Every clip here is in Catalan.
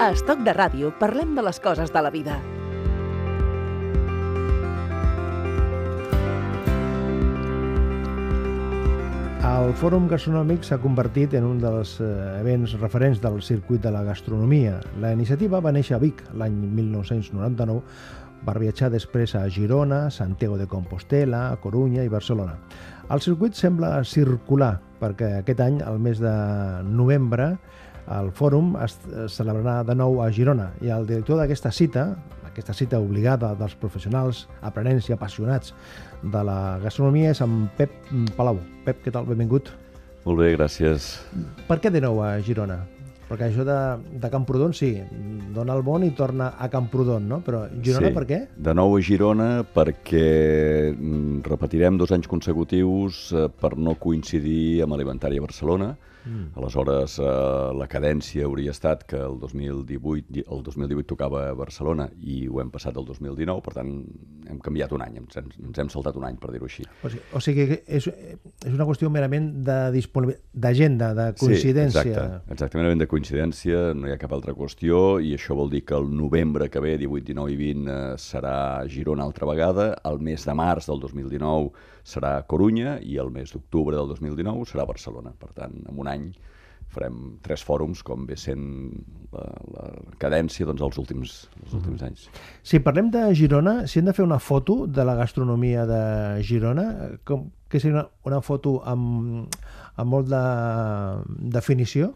A Estoc de Ràdio parlem de les coses de la vida. El Fòrum Gastronòmic s'ha convertit en un dels eh, events referents del circuit de la gastronomia. La iniciativa va néixer a Vic l'any 1999 per viatjar després a Girona, Santiago de Compostela, Corunya i Barcelona. El circuit sembla circular perquè aquest any, al mes de novembre, el fòrum es celebrarà de nou a Girona i el director d'aquesta cita, aquesta cita obligada dels professionals, aprenents i apassionats de la gastronomia és en Pep Palau. Pep, què tal? Benvingut. Molt bé, gràcies. Per què de nou a Girona? Perquè això de, de Camprodon, sí, dona el món i torna a Camprodon, no? Però Girona sí. per què? De nou a Girona perquè mm, repetirem dos anys consecutius eh, per no coincidir amb Alimentària Barcelona. Mm. Aleshores, eh, la cadència hauria estat que el 2018, el 2018 tocava a Barcelona i ho hem passat al 2019, per tant, hem canviat un any, ens, hem- ens hem saltat un any, per dir-ho així. O sigui, o sigui que és, és una qüestió merament de d'agenda, de coincidència. Sí, exacte, exactament, ben de coincidència, no hi ha cap altra qüestió i això vol dir que el novembre que ve, 18, 19 i 20, eh, serà Girona altra vegada, el mes de març del 2019 serà Corunya i el mes d'octubre del 2019 serà Barcelona. Per tant, en un any farem tres fòrums, com ve sent la, la cadència doncs, els, últims, els últims anys. Si parlem de Girona, si hem de fer una foto de la gastronomia de Girona, com, que seria una, una foto amb, amb molt de definició?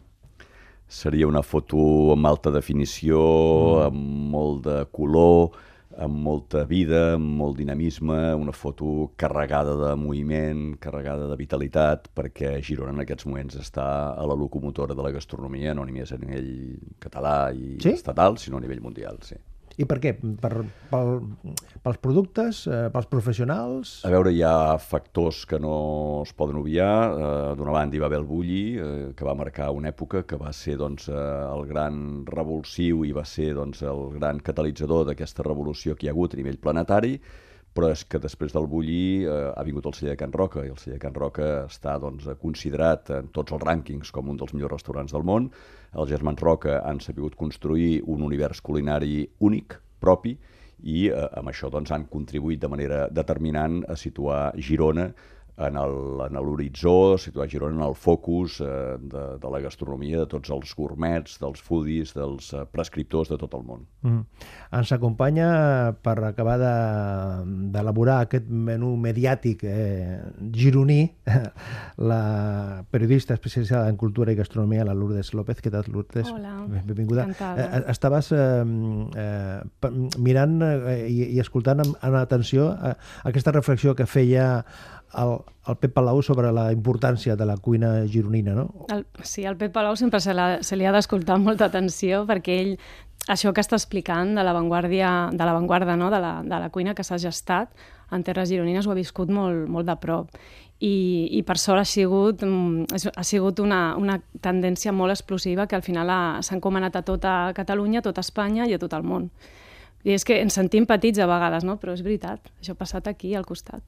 Seria una foto amb alta definició, mm. amb molt de color, amb molta vida, amb molt dinamisme, una foto carregada de moviment, carregada de vitalitat, perquè Girona en aquests moments està a la locomotora de la gastronomia, no només a nivell català i Sí? estatal, sinó a nivell mundial, sí. I per què? Per, pel, pels productes, eh, pels professionals? A veure, hi ha factors que no es poden obviar. Eh, D'una banda hi va haver el bulli, eh, que va marcar una època, que va ser doncs, eh, el gran revulsiu i va ser doncs, el gran catalitzador d'aquesta revolució que hi ha hagut a nivell planetari, però és que després del bulli eh, ha vingut el celler de Can Roca, i el celler de Can Roca està doncs, considerat en tots els rànquings com un dels millors restaurants del món. Els germans Roca han sabut construir un univers culinari únic, propi, i eh, amb això doncs, han contribuït de manera determinant a situar Girona en el- en l'horitzó, situar Girona en el focus eh, de, de la gastronomia de tots els gourmets, dels foodies, dels eh, prescriptors de tot el món. Mm. Ens acompanya per acabar de- d'elaborar aquest menú mediàtic eh, gironí la periodista especialitzada en cultura i gastronomia, la Lourdes López. Què tal, Lourdes? Hola, Ben- Benvinguda. encantada. Eh, estaves eh, eh, mirant eh, i, i escoltant amb, amb atenció eh, aquesta reflexió que feia el, el Pep Palau sobre la importància de la cuina gironina, no? El, sí, el Pep Palau sempre se, la, se li ha d'escoltar molta atenció perquè ell, això que està explicant de l'avantguàrdia, de l'avantguarda, no? de, la, de la cuina que s'ha gestat en terres gironines ho ha viscut molt, molt de prop. I, i per sort ha sigut, mm, ha sigut una, una tendència molt explosiva que al final ha- s'ha encomanat a tota Catalunya, a tota Espanya i a tot el món. I és que ens sentim petits a vegades, no? però és veritat, això ha passat aquí al costat.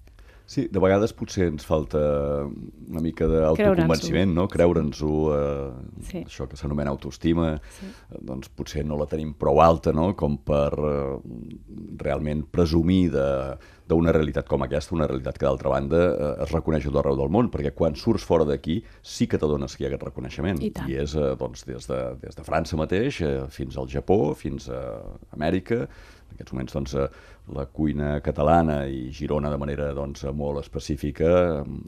Sí, de vegades potser ens falta una mica d'autoconvenciment, no? Creure'ns-ho, eh, Sí. això que s'anomena autoestima, sí. doncs potser no la tenim prou alta, no?, com per eh, realment presumir de d'una realitat com aquesta, una realitat que d'altra banda eh, es reconeix a tot arreu del món, perquè quan surts fora d'aquí sí que t'adones que hi ha aquest reconeixement. I tant. I és eh, doncs, des, de, des de França mateix eh, fins al Japó, fins a Amèrica, en aquests moments doncs, la cuina catalana i Girona de manera doncs, molt específica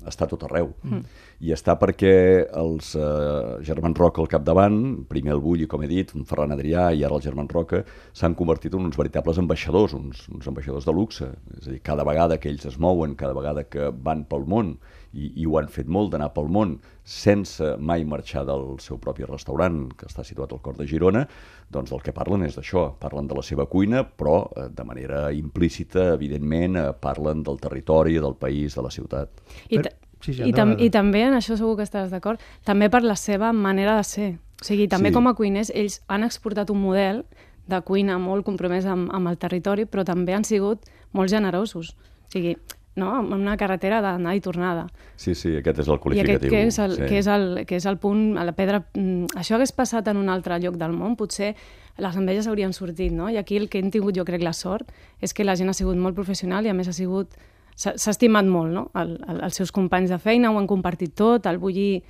està tot arreu. Mm. I està perquè els eh, germans Roca al capdavant, primer el Bulli, com he dit, un Ferran Adrià i ara el germans Roca, s'han convertit en uns veritables ambaixadors, uns, uns ambaixadors de luxe. És a dir, cada vegada que ells es mouen, cada vegada que van pel món, i, i ho han fet molt d'anar pel món sense mai marxar del seu propi restaurant, que està situat al cor de Girona, doncs del que parlen és d'això. Parlen de la seva cuina, però eh, de manera implícita, evidentment, eh, parlen del territori, del país, de la ciutat. I, Però- ta- sí, sí, i, tam. I també, en això segur que estàs d'acord, també per la seva manera de ser. O sigui, també sí. com a cuiners, ells han exportat un model de cuina molt compromès amb, amb el territori, però també han sigut molt generosos. O sigui, no? amb una carretera d'anar i tornada. Sí, sí, aquest és el I qualificatiu. aquest que és el, sí. que és el, que és el punt, a la pedra... mm, Això hagués passat en un altre lloc del món, potser les enveges haurien sortit, no? I aquí el que hem tingut, jo crec, la sort, és que la gent ha sigut molt professional i a més ha sigut... S'ha estimat molt, no? El, el, els seus companys de feina ho han compartit tot, el bullir,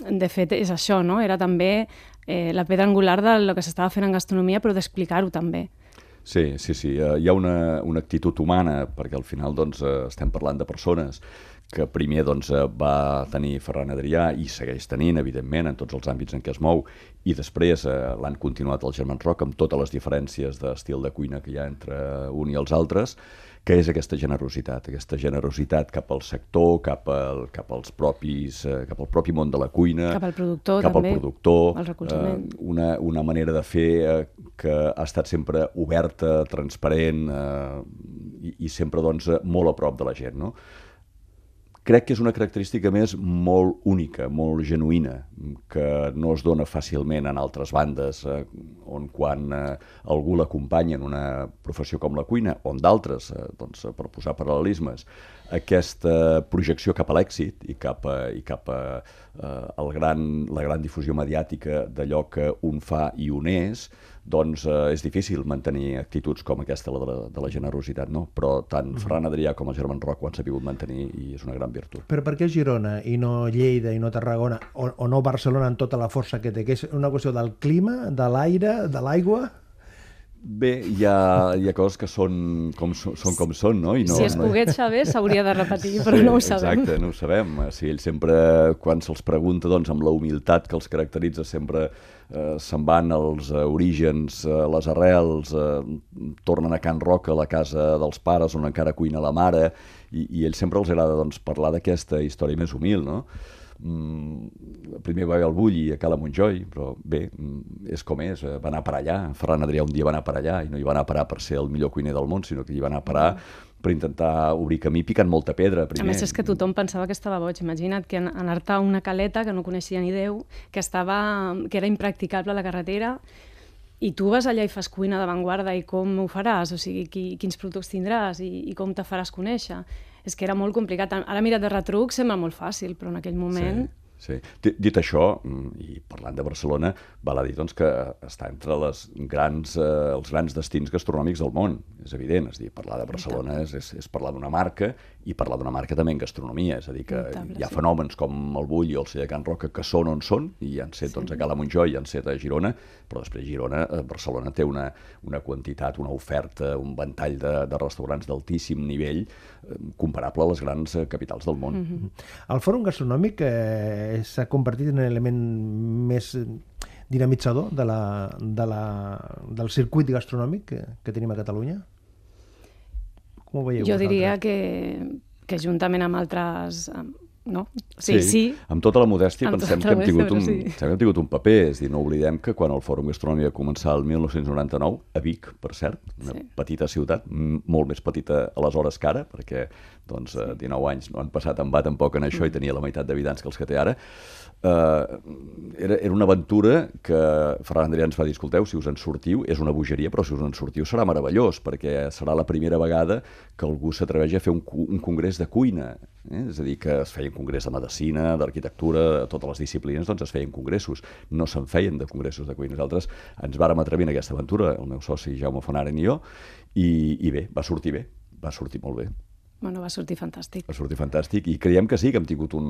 de fet, és això, no? Era també eh, la pedra angular del que s'estava fent en gastronomia, però d'explicar-ho també. Sí, sí, sí. Eh, hi ha una, una actitud humana, perquè al final doncs, eh, estem parlant de persones que primer doncs, eh, va tenir Ferran Adrià i segueix tenint, evidentment, en tots els àmbits en què es mou, i després eh, l'han continuat el Germán Roc amb totes les diferències d'estil de cuina que hi ha entre un i els altres, que és aquesta generositat, aquesta generositat cap al sector, cap, al, cap als propis, eh, cap al propi món de la cuina, Cap al productor, cap també, al productor, el recolzament. eh, una, una manera de fer eh, que ha estat sempre oberta, transparent eh, i, i sempre doncs, molt a prop de la gent. No? Crec que és una característica més molt única, molt genuïna, que no es dona fàcilment en altres bandes, eh, on quan eh, algú l'acompanya en una professió com la cuina, o en d'altres, eh, doncs, per posar paral·lelismes, aquesta projecció cap a l'èxit i cap a, i cap a eh, el gran, la gran difusió mediàtica d'allò que un fa i un és, doncs eh, és difícil mantenir actituds com aquesta, la de la, de la generositat, no? Però tant Ferran Adrià com el Germán Roc ho han sabut mantenir i és una gran virtut. Però per què Girona i no Lleida i no Tarragona o, o no Barcelona en tota la força que té? Que és una qüestió del clima, de l'aire, de l'aigua? Bé, hi ha, hi ha coses que són com, són com són, no? I no si es pogués saber, s'hauria de repetir, però no ho sabem. Exacte, no ho sabem. Sigui, ell sempre, quan se'ls pregunta, doncs, amb la humilitat que els caracteritza, sempre eh, se'n van als eh, orígens, eh, les arrels, eh, tornen a Can Roca, a la casa dels pares, on encara cuina la mare, i, i ell sempre els agrada doncs, parlar d'aquesta història més humil, no? Mm, primer va haver el Bull i a Cala Montjoi, però bé, mm, és com és, eh, va anar per allà. Ferran Adrià un dia va anar per allà i no hi va anar a parar per ser el millor cuiner del món, sinó que hi va anar a parar per intentar obrir camí picant molta pedra A primer. més, és que tothom pensava que estava boig. Imagina't que anar-te a una caleta que no coneixia ni Déu, que, estava, que era impracticable la carretera, i tu vas allà i fas cuina d'avantguarda i com ho faràs, o sigui, qui, quins productes tindràs i, i com te faràs conèixer. És que era molt complicat. Ara mirat de retruc sembla molt fàcil, però en aquell moment... Sí. Sí. Dit, això, mm, i parlant de Barcelona, val a dir doncs, que està entre les grans, eh, els grans destins gastronòmics del món, és evident. És dir, parlar de Barcelona és, és, és parlar d'una marca i parlar d'una marca també en gastronomia. És a dir, que Notable, hi ha sí. fenòmens com el Bull i el Celler Can Roca que són on són, i han set doncs, a Cala Montjoi i han set a Girona, però després Girona, eh, Barcelona té una, una quantitat, una oferta, un ventall de, de restaurants d'altíssim nivell comparable a les grans eh, capitals del món. Mm -hmm. El fòrum gastronòmic eh, s'ha convertit en l'element més eh, dinamitzador de la, de la, del circuit gastronòmic que, que tenim a Catalunya? Com ho veieu Jo vosaltres? diria que, que juntament amb altres... amb- No? Sí, sí. sí. Amb tota la modèstia Amb pensem tota que, hem tingut un, sí. que hem tingut un paper, és dir, no oblidem que quan el Fòrum Gastronòmic va començar el 1999, a Vic, per cert, una Sí. petita ciutat, molt més petita aleshores que ara, perquè doncs, eh, 19 anys no han passat en va tampoc en Mm. això i tenia la meitat d'habitants que els que té ara, eh, era, era una aventura que Ferran Adrià ens va dir, escolteu, si us en sortiu, és una bogeria, però si us en sortiu serà meravellós, perquè serà la primera vegada que algú s'atreveix a fer un, un congrés de cuina. Eh? És a dir, que es feia un congrés de medicina, d'arquitectura, de totes les disciplines, doncs es feien congressos. No se'n feien de congressos de cuina. Nosaltres ens vàrem atrevir en aquesta aventura, el meu soci Jaume Fonaren i jo, i, i bé, va sortir bé, va sortir molt bé. Bueno, va sortir fantàstic. Va sortir fantàstic i creiem que sí, que hem tingut un,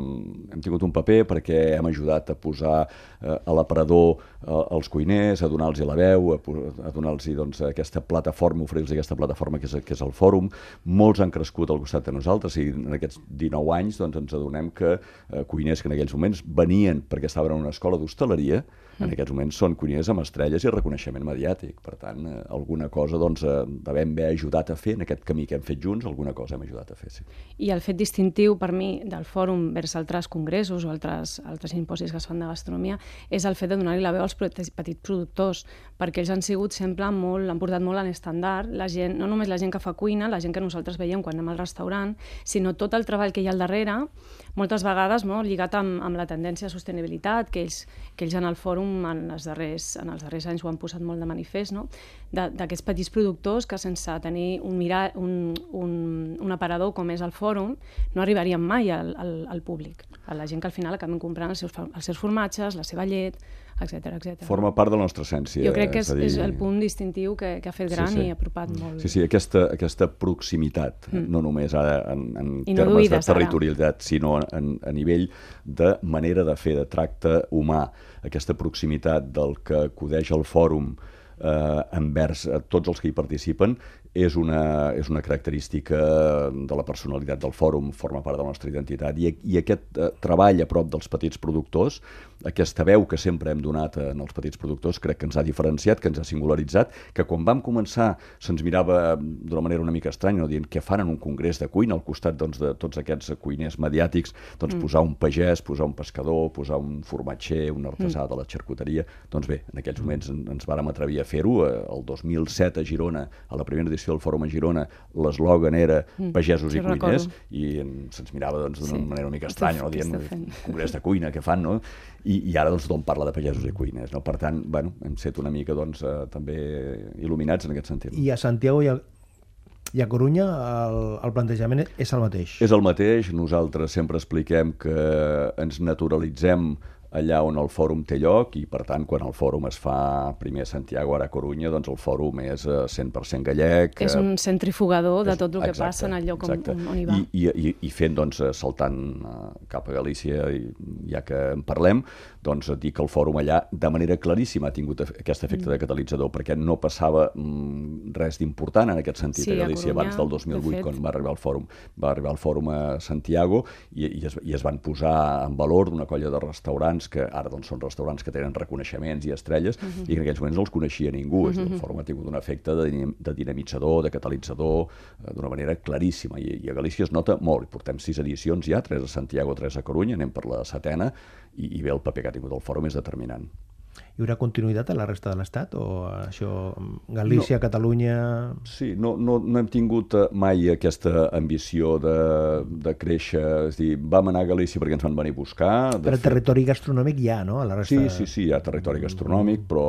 hem tingut un paper perquè hem ajudat a posar eh, a l'aparador eh, els cuiners, a donar-los la veu, a, a donar-los doncs, aquesta plataforma, oferir-los aquesta plataforma que és, que és el fòrum. Molts han crescut al costat de nosaltres i en aquests 19 anys doncs, ens adonem que eh, cuiners que en aquells moments venien perquè estaven en una escola d'hostaleria, en aquests moments són cuiners amb estrelles i reconeixement mediàtic. Per tant, eh, alguna cosa doncs, eh, devem haver ajudat a fer en aquest camí que hem fet junts, alguna cosa hem ajudat a fer, sí. I el fet distintiu per mi del fòrum vers altres congressos o altres, altres simposis que es fan de gastronomia és el fet de donar-li la veu als petits, productors, perquè ells han sigut sempre molt, han portat molt en estandard, la gent, no només la gent que fa cuina, la gent que nosaltres veiem quan anem al restaurant, sinó tot el treball que hi ha al darrere, moltes vegades no, lligat amb, amb la tendència a sostenibilitat, que ells, que ells en el fòrum en, les darrers, en els darrers anys ho han posat molt de manifest, no? d'aquests petits productors que sense tenir un, mirar, un, un, un aparador com és el fòrum no arribarien mai al, al, al públic, a la gent que al final acaben comprant els seus, els seus formatges, la seva llet, etc etc. Forma part de la nostra essència. Jo crec que és, és, dir... és el punt distintiu que, que ha fet gran sí, sí. i ha apropat molt. Sí, sí, aquesta, aquesta proximitat, mm. no només ara en, en no termes de territorialitat, ara. sinó en, a nivell de manera de fer, de tracte humà, aquesta proximitat del que acudeix al fòrum eh, envers a tots els que hi participen és una, és una característica de la personalitat del fòrum, forma part de la nostra identitat, i, i aquest eh, treball a prop dels petits productors, aquesta veu que sempre hem donat en els petits productors, crec que ens ha diferenciat, que ens ha singularitzat, que quan vam començar se'ns mirava d'una manera una mica estranya, no? dient què fan en un congrés de cuina al costat doncs, de tots aquests cuiners mediàtics, doncs mm. posar un pagès, posar un pescador, posar un formatger, un artesà mm. de la xarcuteria, doncs bé, en aquells moments ens vàrem atrevir a fer-ho, eh, el 2007 a Girona, a la primera edició edició del Fòrum a Girona, l'eslògan era mm, pagesos sí, i cuiners, recordo. i se'ns mirava doncs, d'una doncs, sí. manera una mica estranya, no? dient congrés de cuina, què fan, no? I, i ara doncs, tothom parla de pagesos i cuiners. No? Per tant, bueno, hem set una mica doncs, eh, també il·luminats en aquest sentit. I a Santiago i a, i a Corunya el, el plantejament és el mateix? És el mateix. Nosaltres sempre expliquem que ens naturalitzem allà on el fòrum té lloc i, per tant, quan el fòrum es fa primer a Santiago, ara a Corunya, doncs el fòrum és 100% eh, gallec. És un centrifugador de tot el que exacte, passa en el lloc on, on hi va. I, i, i fent, doncs, saltant eh, cap a Galícia, ja que en parlem, doncs dir que el fòrum allà, de manera claríssima, ha tingut aquest efecte mm. de catalitzador, perquè no passava mm, res d'important en aquest sentit sí, a Galícia a Corunya, abans del 2008, quan va arribar al fòrum. Va arribar al fòrum a Santiago i, i, es, i es van posar en valor d'una colla de restaurants restaurants que ara doncs, són restaurants que tenen reconeixements i estrelles uh -huh. i que en aquells moments no els coneixia ningú. Uh -huh. El fòrum ha tingut un efecte de, de dinamitzador, de catalitzador, eh, d'una manera claríssima I, i a Galícia es nota molt. Portem sis edicions ja, tres a Santiago, tres a Corunya, anem per la setena i, i bé, el paper que ha tingut el fòrum és determinant. Hi haurà continuïtat a la resta de l'Estat o això, Galícia, no, Catalunya... Sí, no, no, no hem tingut eh, mai aquesta ambició de, de créixer, és dir, vam anar a Galícia perquè ens van venir a buscar... Però fet... territori gastronòmic hi ha, no? A la resta... Sí, sí, sí, hi ha territori gastronòmic, però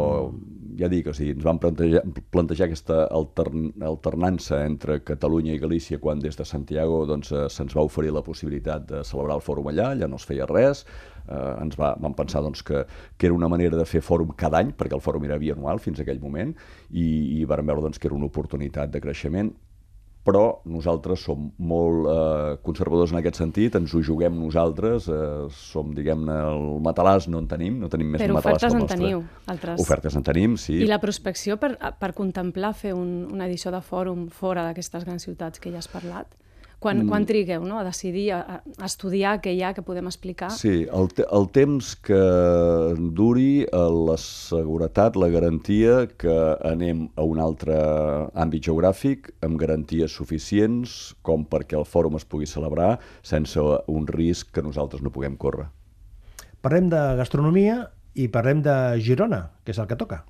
ja dic, o sigui, ens vam plantejar, plantejar aquesta altern, alternança entre Catalunya i Galícia quan des de Santiago doncs, eh, se'ns va oferir la possibilitat de celebrar el fòrum allà, allà no es feia res, eh, ens va, vam pensar doncs, que, que era una manera de fer fòrum cada any, perquè el fòrum era bianual fins a aquell moment, i, i vam veure doncs, que era una oportunitat de creixement però nosaltres som molt eh, conservadors en aquest sentit, ens ho juguem nosaltres, eh, som, diguem-ne, el matalàs no en tenim, no tenim més Però matalàs que el nostre. Però ofertes en teniu, altres. Ofertes en tenim, sí. I la prospecció per, per contemplar fer un, una edició de fòrum fora d'aquestes grans ciutats que ja has parlat? Quan, mm. quan trigueu no? a decidir, a, a estudiar què hi ha, que podem explicar? Sí, el, te el temps que duri, eh, la seguretat, la garantia que anem a un altre àmbit geogràfic amb garanties suficients com perquè el fòrum es pugui celebrar sense un risc que nosaltres no puguem córrer. Parlem de gastronomia i parlem de Girona, que és el que toca.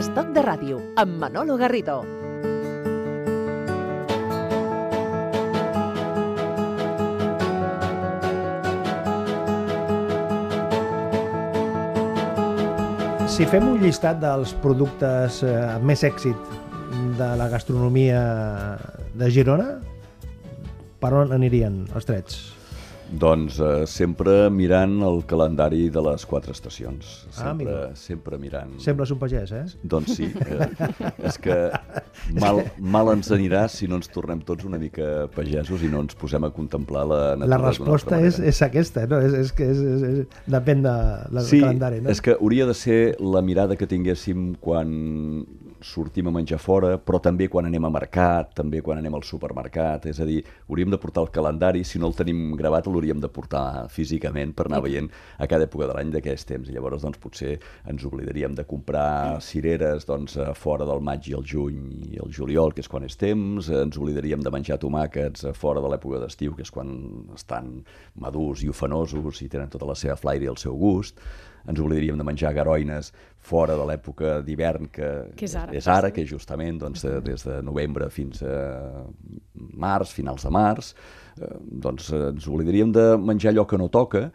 Estoc de ràdio, amb Manolo Garrido. Si fem un llistat dels productes eh, amb més èxit de la gastronomia de Girona, per on anirien els trets? Doncs eh, sempre mirant el calendari de les quatre estacions. Ah, sempre, ah, sempre mirant... Sembles un pagès, eh? Doncs sí. Eh, és que mal, mal ens anirà si no ens tornem tots una mica pagesos i no ens posem a contemplar la natura La resposta és, és aquesta, no? És, és que és, és, és, depèn de, del sí, calendari. No? és que hauria de ser la mirada que tinguéssim quan sortim a menjar fora, però també quan anem a mercat, també quan anem al supermercat, és a dir, hauríem de portar el calendari, si no el tenim gravat l'hauríem de portar físicament per anar veient a cada època de l'any d'aquests temps, i llavors doncs potser ens oblidaríem de comprar cireres doncs, fora del maig i el juny i el juliol, que és quan és temps, ens oblidaríem de menjar tomàquets fora de l'època d'estiu, que és quan estan madurs i ofenosos i tenen tota la seva flaire i el seu gust, ens oblidaríem de menjar garoines fora de l'època d'hivern que... Que és ara. és ara que justament doncs, des de novembre fins a març, finals de març, eh, doncs ens oblidaríem de menjar allò que no toca,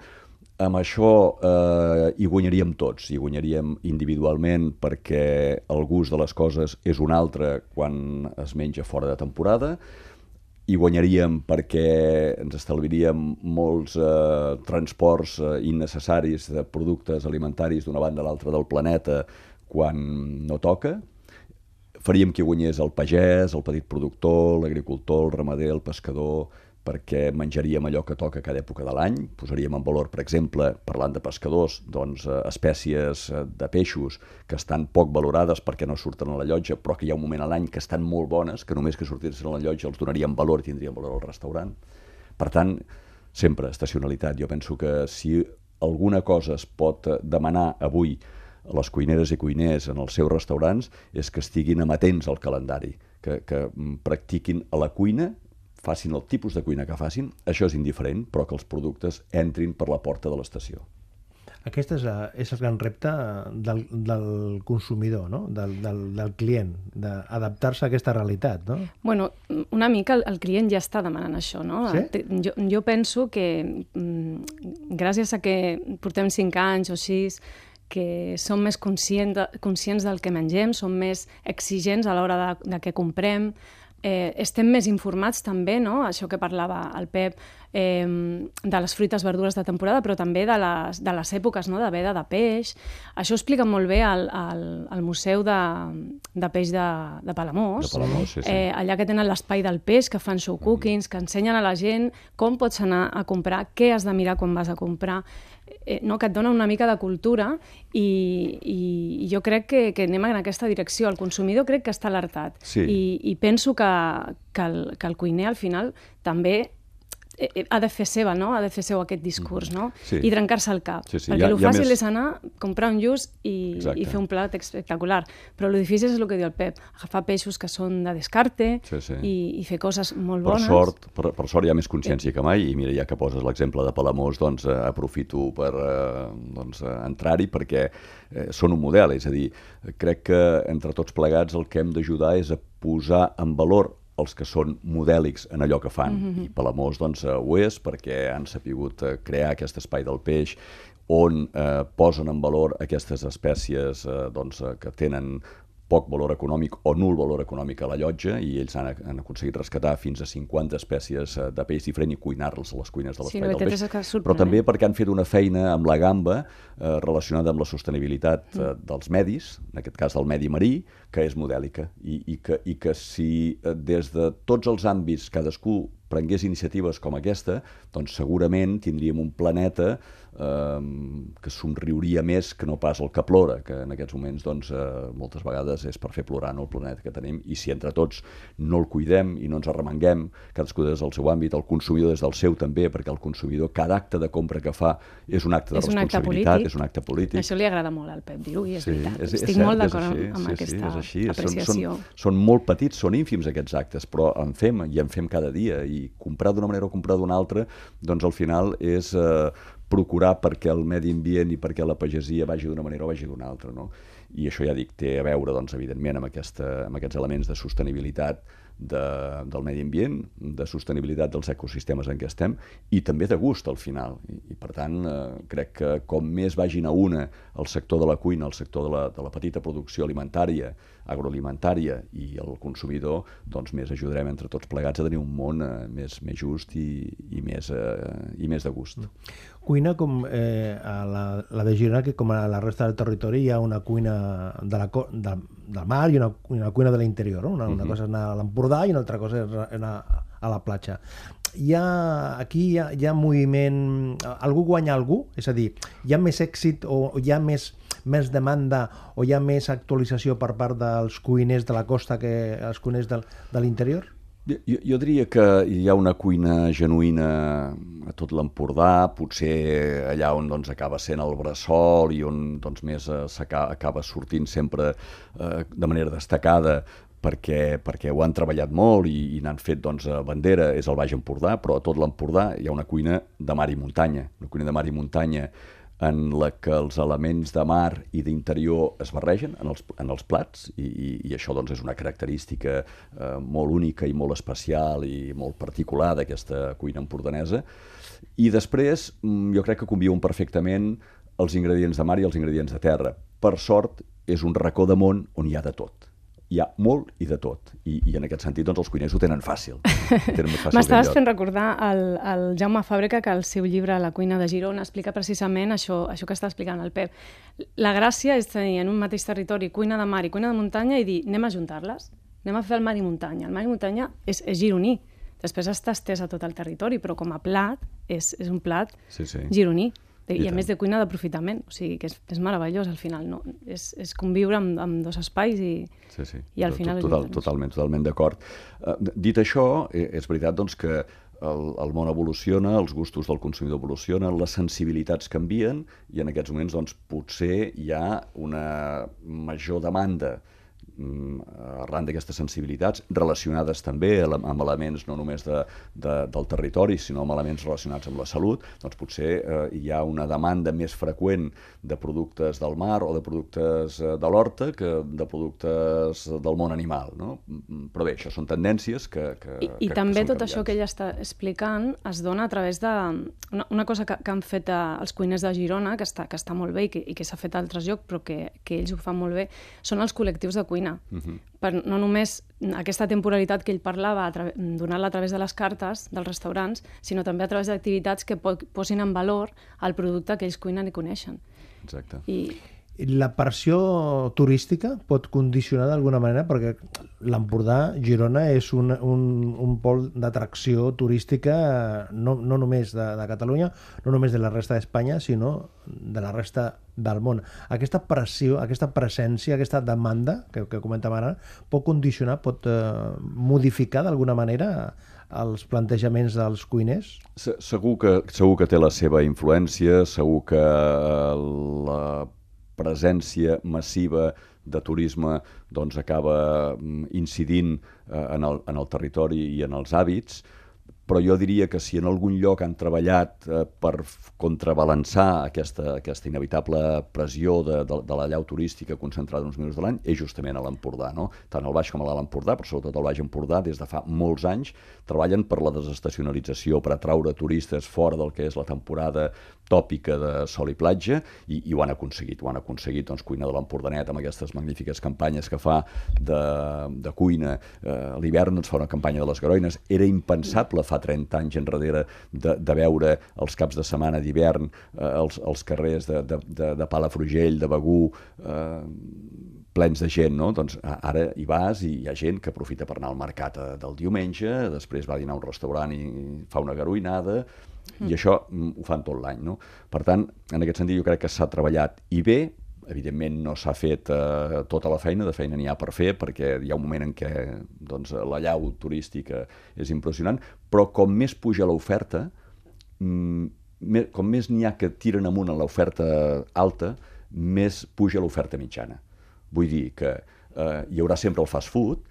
amb això eh, hi guanyaríem tots, hi guanyaríem individualment perquè el gust de les coses és un altre quan es menja fora de temporada, hi guanyaríem perquè ens estalviaríem molts eh, transports eh, innecessaris de productes alimentaris d'una banda a l'altra del planeta quan no toca, faríem que guanyés el pagès, el petit productor, l'agricultor, el ramader, el pescador, perquè menjaríem allò que toca cada època de l'any. Posaríem en valor, per exemple, parlant de pescadors, doncs, eh, espècies eh, de peixos que estan poc valorades perquè no surten a la llotja, però que hi ha un moment a l'any que estan molt bones, que només que sortissin a la llotja els donaríem valor i tindrien valor al restaurant. Per tant, sempre estacionalitat. Jo penso que si alguna cosa es pot demanar avui les cuineres i cuiners en els seus restaurants és que estiguin amatents al calendari, que, que mm, practiquin a la cuina facin el tipus de cuina que facin, això és indiferent, però que els productes entrin per la porta de l'estació. Aquest és, la, és el gran repte del, del consumidor, no? del, del, del client, d'adaptar-se a aquesta realitat. No? Bueno, una mica el, el client ja està demanant això. No? Sí? Jo, jo penso que mm, gràcies a que portem cinc anys o sis que som més conscient de, conscients del que mengem, som més exigents a l'hora de, de què comprem, eh, estem més informats també, no? això que parlava el Pep, eh, de les fruites, verdures de temporada, però també de les, de les èpoques no? de veda de peix. Això ho explica molt bé al, al, al Museu de, de Peix de, de Palamós, de Palamós sí, sí. Eh, allà que tenen l'espai del peix, que fan show cookings, que ensenyen a la gent com pots anar a comprar, què has de mirar quan vas a comprar, eh, no, que et dona una mica de cultura i, i, jo crec que, que anem en aquesta direcció. El consumidor crec que està alertat sí. i, i penso que, que, el, que el cuiner al final també ha de fer seva, no? Ha de fer seu aquest discurs, no? Sí. I trencar-se el cap. Sí, sí. Perquè el fàcil més... és anar, comprar un lluç i, i fer un plat espectacular. Però el difícil és el que diu el Pep, agafar peixos que són de descarte sí, sí. I, i fer coses molt per bones. Sort, per, per sort hi ha més consciència que mai i mira, ja que poses l'exemple de Palamós, doncs eh, aprofito per eh, doncs, eh, entrar-hi perquè eh, són un model, és a dir, crec que entre tots plegats el que hem d'ajudar és a posar en valor els que són modèlics en allò que fan. Mm -hmm. I Palamós doncs, eh, ho és perquè han sapigut eh, crear aquest espai del peix on eh, posen en valor aquestes espècies eh, doncs, eh, que tenen poc valor econòmic o nul valor econòmic a la llotja i ells han, han aconseguit rescatar fins a 50 espècies eh, de peix diferent i cuinar-los a les cuines de l'espai sí, del peix. Però també perquè han fet una feina amb la gamba eh, relacionada amb la sostenibilitat eh, mm. dels medis, en aquest cas del medi marí, que és modèlica i, i, que, i que si eh, des de tots els àmbits cadascú prengués iniciatives com aquesta, doncs segurament tindríem un planeta eh, que somriuria més que no pas el que plora, que en aquests moments doncs, eh, moltes vegades és per fer plorar no, el planeta que tenim, i si entre tots no el cuidem i no ens arremanguem, cadascú des del seu àmbit, el consumidor des del seu també, perquè el consumidor, cada acte de compra que fa és un acte de és un responsabilitat, acte és un acte polític. Això li agrada molt al Pep dir-ho, i és sí, veritat. És, Estic és cert, molt d'acord amb, amb, amb sí, aquesta sí, és així. apreciació. Són, són, són molt petits, són ínfims aquests actes, però en fem i en fem cada dia, i comprar d'una manera o comprar d'una altra, doncs al final és eh, procurar perquè el medi ambient i perquè la pagesia vagi d'una manera o vagi d'una altra. No? I això ja dic, té a veure, doncs, evidentment, amb, aquesta, amb aquests elements de sostenibilitat de, del medi ambient, de sostenibilitat dels ecosistemes en què estem i també de gust al final. I, i per tant, eh, crec que com més vagin a una el sector de la cuina, el sector de la, de la petita producció alimentària, agroalimentària i el consumidor, doncs més ajudarem entre tots plegats a tenir un món eh, més, més just i, i, més, eh, i més de gust. Cuina com eh, a la, la de Girona, que com a la resta del territori hi ha una cuina de la, de, del mar i una, una cuina de l'interior. No? Una, una uh -huh. cosa és anar a l'Empordà i una altra cosa és anar a la platja. Hi ha, aquí hi ha, hi ha moviment... Algú guanya algú? És a dir, hi ha més èxit o hi ha més, més demanda o hi ha més actualització per part dels cuiners de la costa que els cuiners del, de l'interior? Jo, jo diria que hi ha una cuina genuïna a tot l'Empordà, potser allà on doncs, acaba sent el bressol i on doncs, més eh, acaba sortint sempre eh, de manera destacada perquè, perquè ho han treballat molt i, i n'han fet doncs, bandera, és el Baix Empordà, però a tot l'Empordà hi ha una cuina de mar i muntanya, una cuina de mar i muntanya en la que els elements de mar i d'interior es barregen en els, en els plats i, i, i això doncs, és una característica eh, molt única i molt especial i molt particular d'aquesta cuina empordanesa. I després mm, jo crec que conviuen perfectament els ingredients de mar i els ingredients de terra. Per sort, és un racó de món on hi ha de tot hi ha molt i de tot. I, i en aquest sentit, doncs, els cuiners ho tenen fàcil. M'estaves fent recordar el, el Jaume Fàbrica que el seu llibre La cuina de Girona explica precisament això, això que està explicant el Pep. La gràcia és tenir en un mateix territori cuina de mar i cuina de muntanya i dir, anem a juntar-les, anem a fer el mar i muntanya. El mar i muntanya és, és gironí, després està estès a tot el territori, però com a plat és, és un plat sí, sí. gironí. I, I a més de cuina d'aprofitament, o sigui que és, és meravellós al final, no? És, és conviure amb, amb dos espais i, sí, sí. i al final... Total, totalment, totalment d'acord. Uh, dit això, eh, és veritat doncs, que el, el món evoluciona, els gustos del consumidor evolucionen, les sensibilitats canvien i en aquests moments doncs, potser hi ha una major demanda Mm, arran d'aquestes sensibilitats, relacionades també amb elements no només de, de, del territori, sinó amb elements relacionats amb la salut, doncs potser eh, hi ha una demanda més freqüent de productes del mar o de productes eh, de l'horta que de productes del món animal. No? Mm, però bé, això són tendències que... que I, i que, també que tot això que ella està explicant es dona a través de... Una, una cosa que, que han fet els cuiners de Girona, que està, que està molt bé i que, i que s'ha fet a altres llocs, però que, que ells ho fan molt bé, són els col·lectius de cuina cuina. Uh -huh. per no només aquesta temporalitat que ell parlava, donar-la a través de les cartes dels restaurants, sinó també a través d'activitats que po posin en valor el producte que ells cuinen i coneixen. Exacte. I, la pressió turística pot condicionar d'alguna manera, perquè l'Empordà, Girona, és un, un, un pol d'atracció turística no, no només de, de Catalunya, no només de la resta d'Espanya, sinó de la resta del món. Aquesta pressió, aquesta presència, aquesta demanda que, que comentàvem ara, pot condicionar, pot eh, modificar d'alguna manera els plantejaments dels cuiners? Segur que, segur que té la seva influència, segur que eh, la presència massiva de turisme doncs, acaba mm, incidint eh, en, el, en el territori i en els hàbits, però jo diria que si en algun lloc han treballat eh, per contrabalançar aquesta, aquesta inevitable pressió de, de, de la llau turística concentrada en uns minuts de l'any, és justament a l'Empordà. No? Tant el Baix com a l'Alt Empordà, però sobretot el Baix Empordà, des de fa molts anys, treballen per la desestacionalització, per atraure turistes fora del que és la temporada tòpica de sol i platja, i, i ho han aconseguit. Ho han aconseguit, doncs, Cuina de l'Empordanet, amb aquestes magnífiques campanyes que fa de, de cuina. Eh, l'hivern ens fa una campanya de les Garoines. Era impensable fa 30 anys enrere de, de veure els caps de setmana d'hivern eh, els, els carrers de, de, de, de Palafrugell, de Begú, eh, plens de gent, no? Doncs ara hi vas i hi ha gent que aprofita per anar al mercat eh, del diumenge, després va a dinar a un restaurant i fa una garoinada, i això mm, ho fan tot l'any. No? Per tant, en aquest sentit jo crec que s'ha treballat i bé, evidentment no s'ha fet eh, tota la feina, de feina n'hi ha per fer, perquè hi ha un moment en què doncs, la llau turística és impressionant, però com més puja l'oferta, mm, com més n'hi ha que tiren amunt en l'oferta alta, més puja l'oferta mitjana. Vull dir que eh, hi haurà sempre el fast food,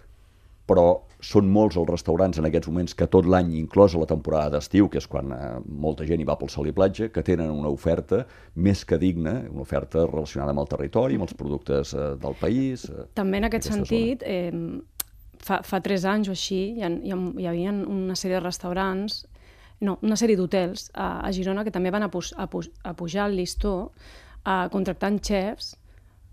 però són molts els restaurants en aquests moments que tot l'any, inclosa la temporada d'estiu, que és quan eh, molta gent hi va pel sol i platja, que tenen una oferta més que digna, una oferta relacionada amb el territori, amb els productes eh, del país. Eh, També en aquest sentit, eh, fa, fa tres anys o així, hi, ha, hi, ha, hi havia una sèrie de restaurants, no, una sèrie d'hotels a, a Girona que també van a, pu a, pu a pujar el listó a contractant xefs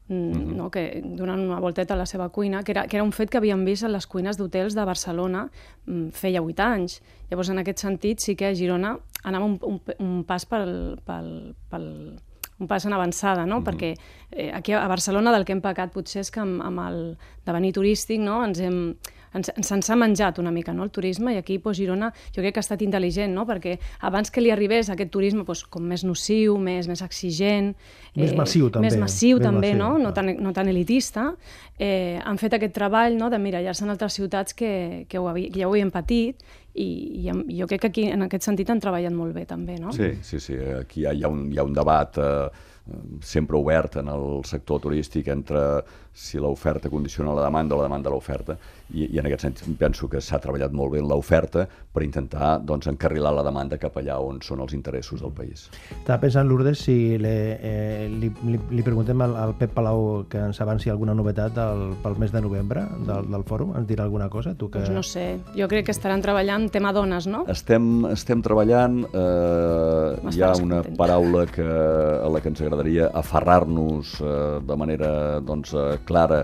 Mm -hmm. no? que donant una volteta a la seva cuina, que era, que era un fet que havíem vist en les cuines d'hotels de Barcelona mm, feia vuit anys. Llavors, en aquest sentit, sí que a Girona anava un, un, un pas pel, pel, pel, un pas en avançada, no? Mm -hmm. perquè eh, aquí a Barcelona del que hem pecat potser és que amb, amb el devenir turístic no? ens hem ens, ens ha menjat una mica no, el turisme i aquí pues, Girona jo crec que ha estat intel·ligent no? perquè abans que li arribés aquest turisme pues, com més nociu, més, més exigent més eh, massiu també més massiu més també, massiu, no? No, tan, no tan elitista eh, han fet aquest treball no? de mirallar-se en altres ciutats que, que, ho havia, que ja ho havien patit i, i jo crec que aquí en aquest sentit han treballat molt bé també, no? Sí, sí, sí, aquí hi ha, hi ha, un, hi ha un debat eh, sempre obert en el sector turístic entre si l'oferta condiciona la demanda o la demanda l'oferta i, i en aquest sentit penso que s'ha treballat molt bé en l'oferta per intentar doncs, encarrilar la demanda cap allà on són els interessos del país. Estava pensant, Lourdes, si le, eh, li, li, li preguntem al, al Pep Palau que ens avanci alguna novetat del, pel mes de novembre del, del fòrum, ens dirà alguna cosa? Tu que... Doncs no sé, jo crec que estaran treballant tema dones, no? Estem, estem treballant, eh, hi ha una contenta. paraula que, a la que ens agradaria aferrar-nos eh, de manera doncs, eh, clara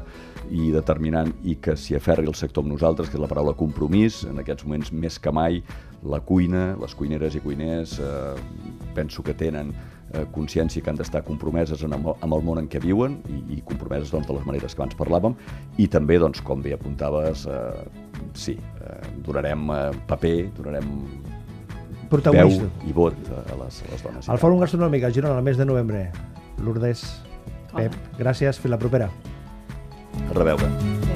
i determinant i que s'hi aferri el sector amb nosaltres, que és la paraula compromís, en aquests moments més que mai, la cuina, les cuineres i cuiners eh, penso que tenen eh, consciència que han d'estar compromeses en, amb, amb el món en què viuen i, i compromeses doncs, de les maneres que abans parlàvem i també, doncs, com bé apuntaves, eh, sí, eh, donarem eh, paper, donarem veu i vot a les, a les dones. Al Fòrum Gastronòmic a Girona el mes de novembre. Lourdes, Pep, gràcies, fins la propera. A reveure.